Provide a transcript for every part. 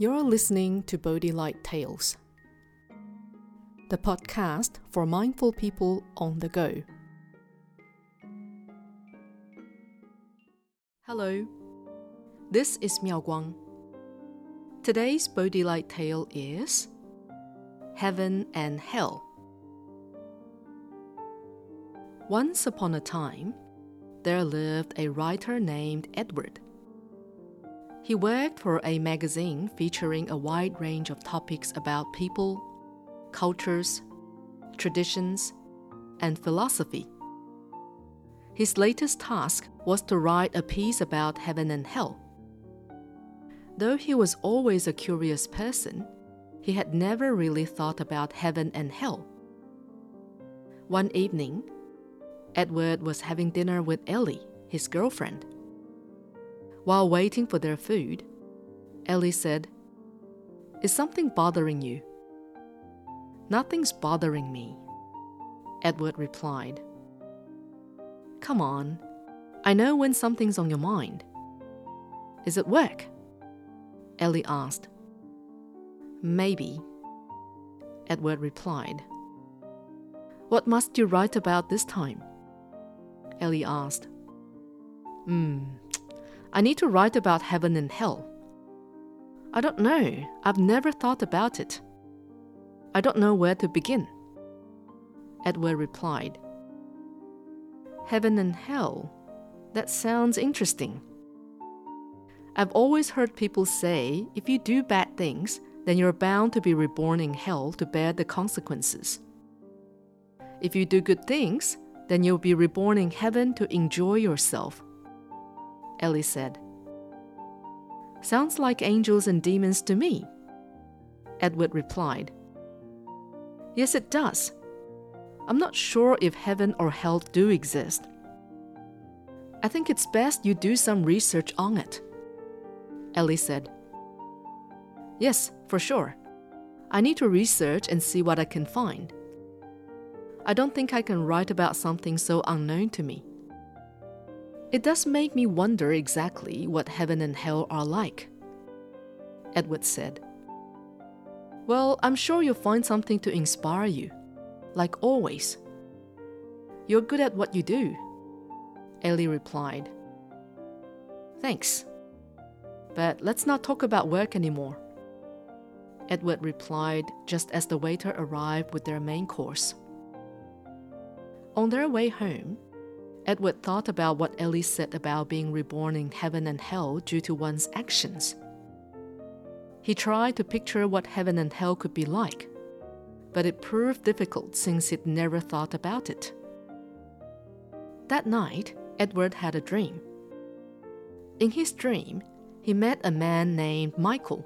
You're listening to Bodhi Light Tales, the podcast for mindful people on the go. Hello, this is Miao Guang. Today's Bodhi Light tale is Heaven and Hell. Once upon a time, there lived a writer named Edward. He worked for a magazine featuring a wide range of topics about people, cultures, traditions, and philosophy. His latest task was to write a piece about heaven and hell. Though he was always a curious person, he had never really thought about heaven and hell. One evening, Edward was having dinner with Ellie, his girlfriend. While waiting for their food, Ellie said, Is something bothering you? Nothing's bothering me, Edward replied. Come on, I know when something's on your mind. Is it work? Ellie asked. Maybe, Edward replied. What must you write about this time? Ellie asked. Hmm, I need to write about heaven and hell. I don't know. I've never thought about it. I don't know where to begin. Edward replied. Heaven and hell? That sounds interesting. I've always heard people say if you do bad things, then you're bound to be reborn in hell to bear the consequences. If you do good things, then you'll be reborn in heaven to enjoy yourself. Ellie said. Sounds like angels and demons to me. Edward replied. Yes, it does. I'm not sure if heaven or hell do exist. I think it's best you do some research on it. Ellie said. Yes, for sure. I need to research and see what I can find. I don't think I can write about something so unknown to me. It does make me wonder exactly what heaven and hell are like. Edward said. Well, I'm sure you'll find something to inspire you, like always. You're good at what you do, Ellie replied. Thanks. But let's not talk about work anymore. Edward replied just as the waiter arrived with their main course. On their way home, Edward thought about what Ellie said about being reborn in heaven and hell due to one's actions. He tried to picture what heaven and hell could be like, but it proved difficult since he'd never thought about it. That night, Edward had a dream. In his dream, he met a man named Michael,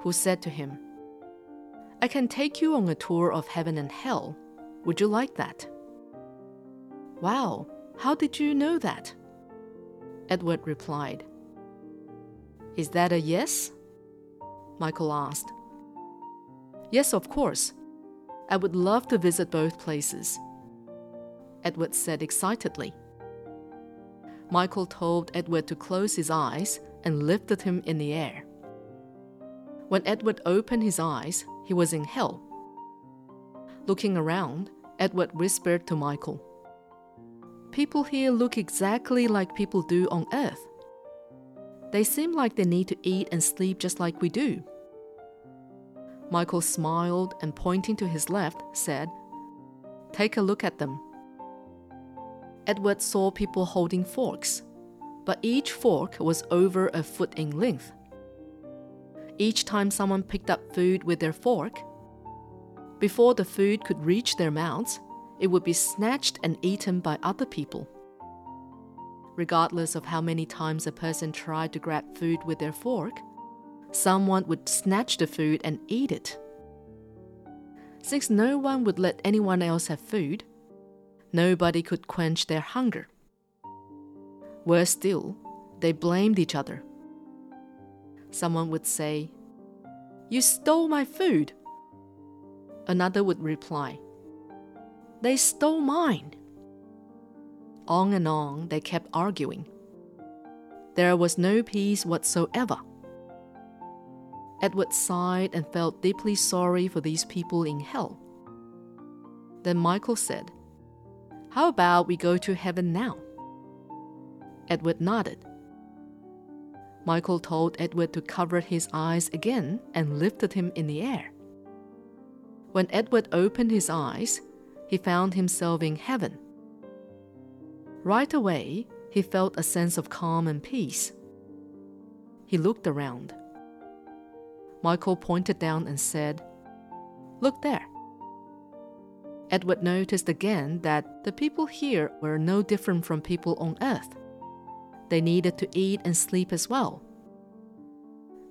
who said to him, I can take you on a tour of heaven and hell. Would you like that? Wow, how did you know that? Edward replied. Is that a yes? Michael asked. Yes, of course. I would love to visit both places. Edward said excitedly. Michael told Edward to close his eyes and lifted him in the air. When Edward opened his eyes, he was in hell. Looking around, Edward whispered to Michael, People here look exactly like people do on Earth. They seem like they need to eat and sleep just like we do. Michael smiled and, pointing to his left, said, Take a look at them. Edward saw people holding forks, but each fork was over a foot in length. Each time someone picked up food with their fork, before the food could reach their mouths, it would be snatched and eaten by other people. Regardless of how many times a person tried to grab food with their fork, someone would snatch the food and eat it. Since no one would let anyone else have food, nobody could quench their hunger. Worse still, they blamed each other. Someone would say, You stole my food. Another would reply, they stole mine. On and on they kept arguing. There was no peace whatsoever. Edward sighed and felt deeply sorry for these people in hell. Then Michael said, How about we go to heaven now? Edward nodded. Michael told Edward to cover his eyes again and lifted him in the air. When Edward opened his eyes, he found himself in heaven. Right away, he felt a sense of calm and peace. He looked around. Michael pointed down and said, Look there. Edward noticed again that the people here were no different from people on earth. They needed to eat and sleep as well.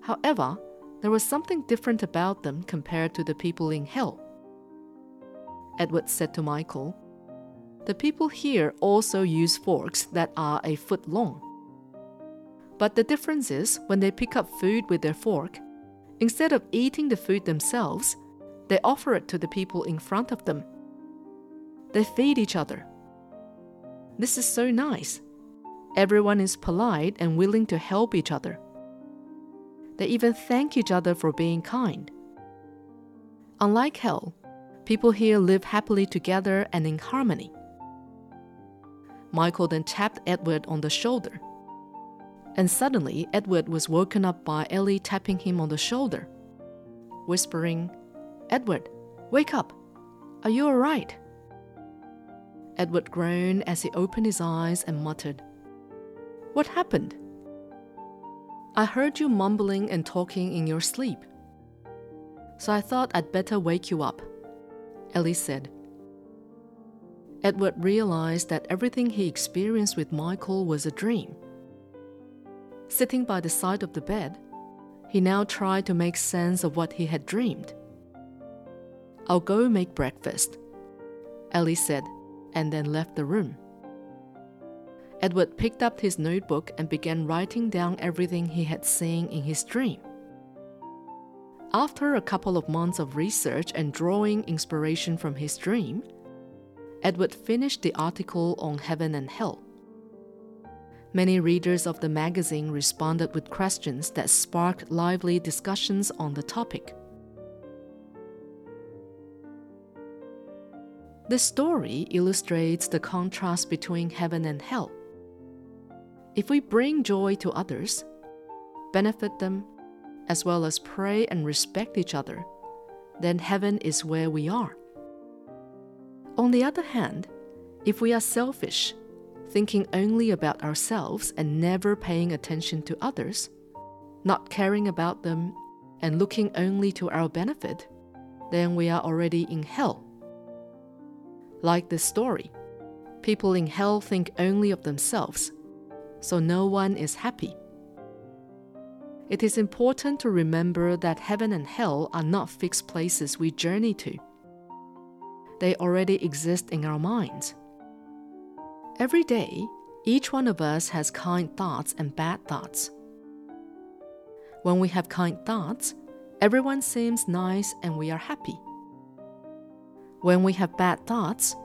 However, there was something different about them compared to the people in hell. Edward said to Michael, The people here also use forks that are a foot long. But the difference is when they pick up food with their fork, instead of eating the food themselves, they offer it to the people in front of them. They feed each other. This is so nice. Everyone is polite and willing to help each other. They even thank each other for being kind. Unlike hell, people here live happily together and in harmony. Michael then tapped Edward on the shoulder. And suddenly, Edward was woken up by Ellie tapping him on the shoulder, whispering, Edward, wake up. Are you all right? Edward groaned as he opened his eyes and muttered, What happened? I heard you mumbling and talking in your sleep. So I thought I'd better wake you up, Ellie said. Edward realized that everything he experienced with Michael was a dream. Sitting by the side of the bed, he now tried to make sense of what he had dreamed. I'll go make breakfast, Ellie said and then left the room. Edward picked up his notebook and began writing down everything he had seen in his dream. After a couple of months of research and drawing inspiration from his dream, Edward finished the article on heaven and hell. Many readers of the magazine responded with questions that sparked lively discussions on the topic. The story illustrates the contrast between heaven and hell. If we bring joy to others, benefit them, as well as pray and respect each other, then heaven is where we are. On the other hand, if we are selfish, thinking only about ourselves and never paying attention to others, not caring about them, and looking only to our benefit, then we are already in hell. Like this story, people in hell think only of themselves, so no one is happy. It is important to remember that heaven and hell are not fixed places we journey to. They already exist in our minds. Every day, each one of us has kind thoughts and bad thoughts. When we have kind thoughts, everyone seems nice and we are happy. When we have bad thoughts,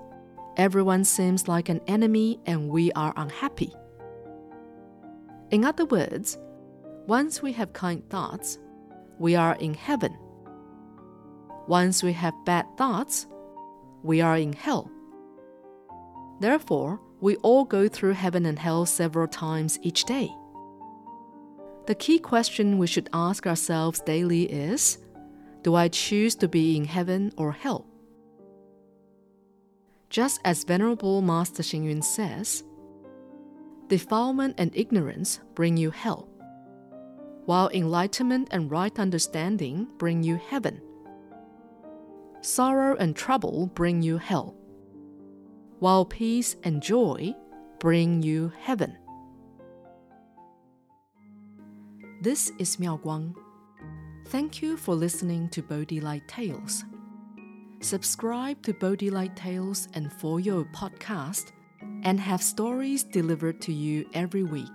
everyone seems like an enemy and we are unhappy. In other words, once we have kind thoughts, we are in heaven. Once we have bad thoughts, we are in hell. Therefore, we all go through heaven and hell several times each day. The key question we should ask ourselves daily is Do I choose to be in heaven or hell? Just as Venerable Master Xing Yun says, defilement and ignorance bring you hell, while enlightenment and right understanding bring you heaven. Sorrow and trouble bring you hell, while peace and joy bring you heaven. This is Miao Guang. Thank you for listening to Bodhi Light Tales. Subscribe to Bodhi Light Tales and Fo You podcast and have stories delivered to you every week.